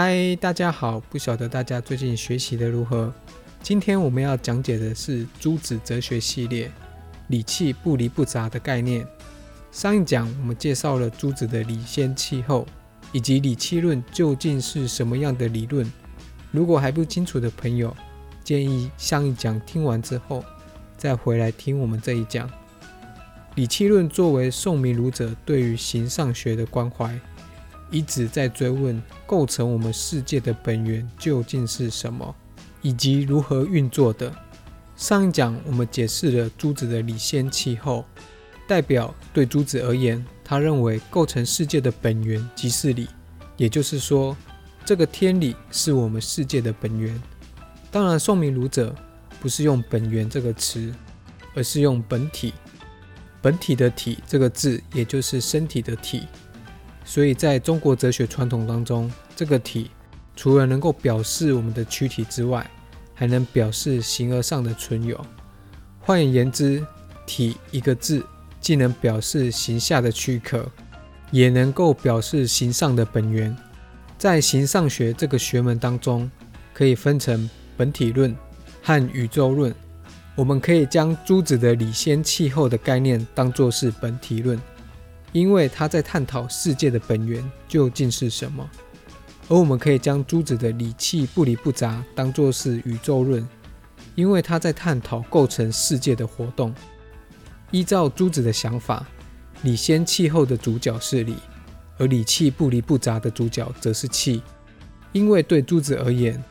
嗨，大家好！不晓得大家最近学习的如何？今天我们要讲解的是诸子哲学系列“理气不离不杂”的概念。上一讲我们介绍了诸子的理先气后，以及理气论究竟是什么样的理论。如果还不清楚的朋友，建议上一讲听完之后，再回来听我们这一讲。理气论作为宋明儒者对于形上学的关怀。一直在追问构成我们世界的本源究竟是什么，以及如何运作的。上一讲我们解释了朱子的理先气候，代表对朱子而言，他认为构成世界的本源即是理，也就是说，这个天理是我们世界的本源。当然，宋明儒者不是用本源这个词，而是用本体。本体的体这个字，也就是身体的体。所以，在中国哲学传统当中，这个体除了能够表示我们的躯体之外，还能表示形而上的存有。换言之，体一个字既能表示形下的躯壳，也能够表示形上的本源。在形上学这个学门当中，可以分成本体论和宇宙论。我们可以将朱子的理先气候的概念当作是本体论。因为他在探讨世界的本源究竟是什么，而我们可以将朱子的理气不离不杂当作是宇宙论，因为他在探讨构成世界的活动。依照朱子的想法，理先气候的主角是理，而理气不离不杂的主角则是气。因为对朱子而言，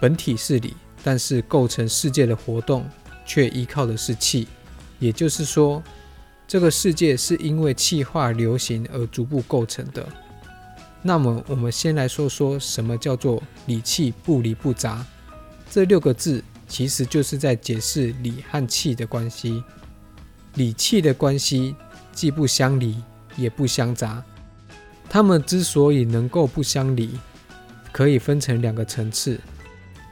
本体是理，但是构成世界的活动却依靠的是气，也就是说。这个世界是因为气化流行而逐步构成的。那么，我们先来说说什么叫做“理气不离不杂”。这六个字其实就是在解释理和气的关系。理气的关系既不相离，也不相杂。它们之所以能够不相离，可以分成两个层次。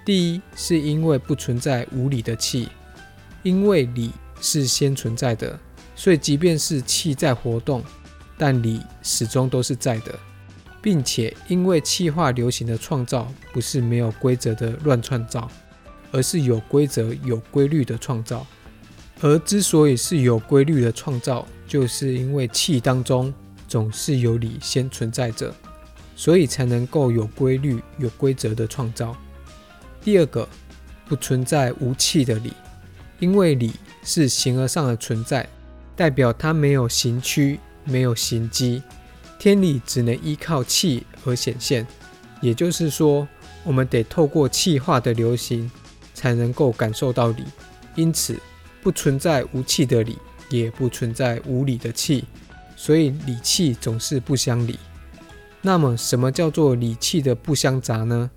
第一，是因为不存在无理的气，因为理是先存在的。所以，即便是气在活动，但理始终都是在的，并且因为气化流行的创造不是没有规则的乱创造，而是有规则、有规律的创造。而之所以是有规律的创造，就是因为气当中总是有理先存在着，所以才能够有规律、有规则的创造。第二个，不存在无气的理，因为理是形而上的存在。代表它没有形躯，没有形机，天理只能依靠气而显现。也就是说，我们得透过气化的流行，才能够感受到理。因此，不存在无气的理，也不存在无理的气，所以理气总是不相离。那么，什么叫做理气的不相杂呢？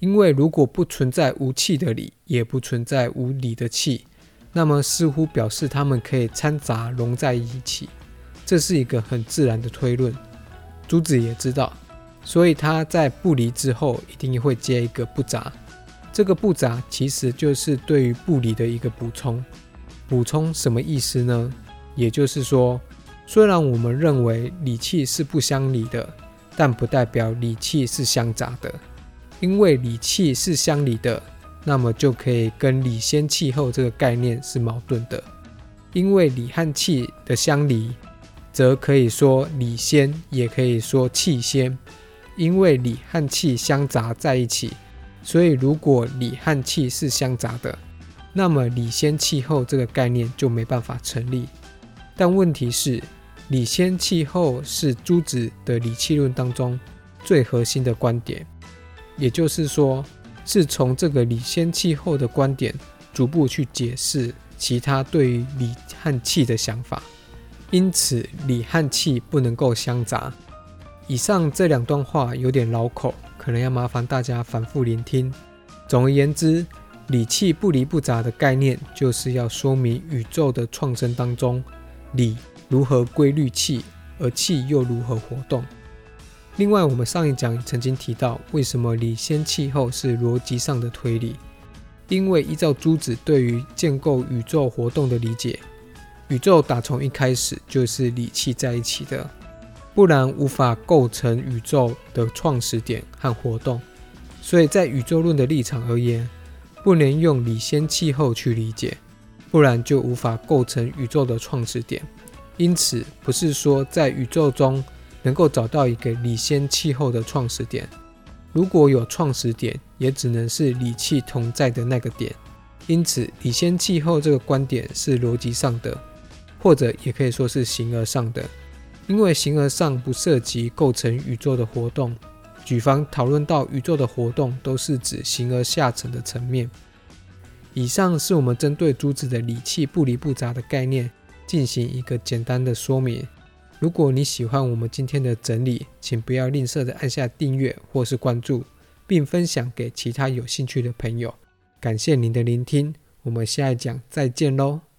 因为如果不存在无气的理，也不存在无理的气。那么似乎表示它们可以掺杂融在一起，这是一个很自然的推论。朱子也知道，所以他在不离之后一定会接一个不杂。这个不杂其实就是对于不离的一个补充。补充什么意思呢？也就是说，虽然我们认为理气是不相离的，但不代表理气是相杂的，因为理气是相离的。那么就可以跟理先气候这个概念是矛盾的，因为理和气的相离，则可以说理先，也可以说气先。因为理和气相杂在一起，所以如果理和气是相杂的，那么理先气候这个概念就没办法成立。但问题是，理先气候是朱子的理气论当中最核心的观点，也就是说。是从这个理先气候的观点，逐步去解释其他对于理和气的想法。因此，理和气不能够相杂。以上这两段话有点绕口，可能要麻烦大家反复聆听。总而言之，理气不离不杂的概念，就是要说明宇宙的创生当中，理如何规律气，而气又如何活动。另外，我们上一讲曾经提到，为什么理先气候是逻辑上的推理？因为依照朱子对于建构宇宙活动的理解，宇宙打从一开始就是理气在一起的。不然无法构成宇宙的创始点和活动。所以在宇宙论的立场而言，不能用理先气候去理解，不然就无法构成宇宙的创始点。因此，不是说在宇宙中能够找到一个理先气候的创始点。如果有创始点，也只能是理气同在的那个点。因此，理先气候这个观点是逻辑上的，或者也可以说是形而上的，因为形而上不涉及构成宇宙的活动。举方讨论到宇宙的活动，都是指形而下层的层面。以上是我们针对珠子的理气不离不杂的概念进行一个简单的说明。如果你喜欢我们今天的整理，请不要吝啬的按下订阅或是关注，并分享给其他有兴趣的朋友。感谢您的聆听，我们下一讲再见喽。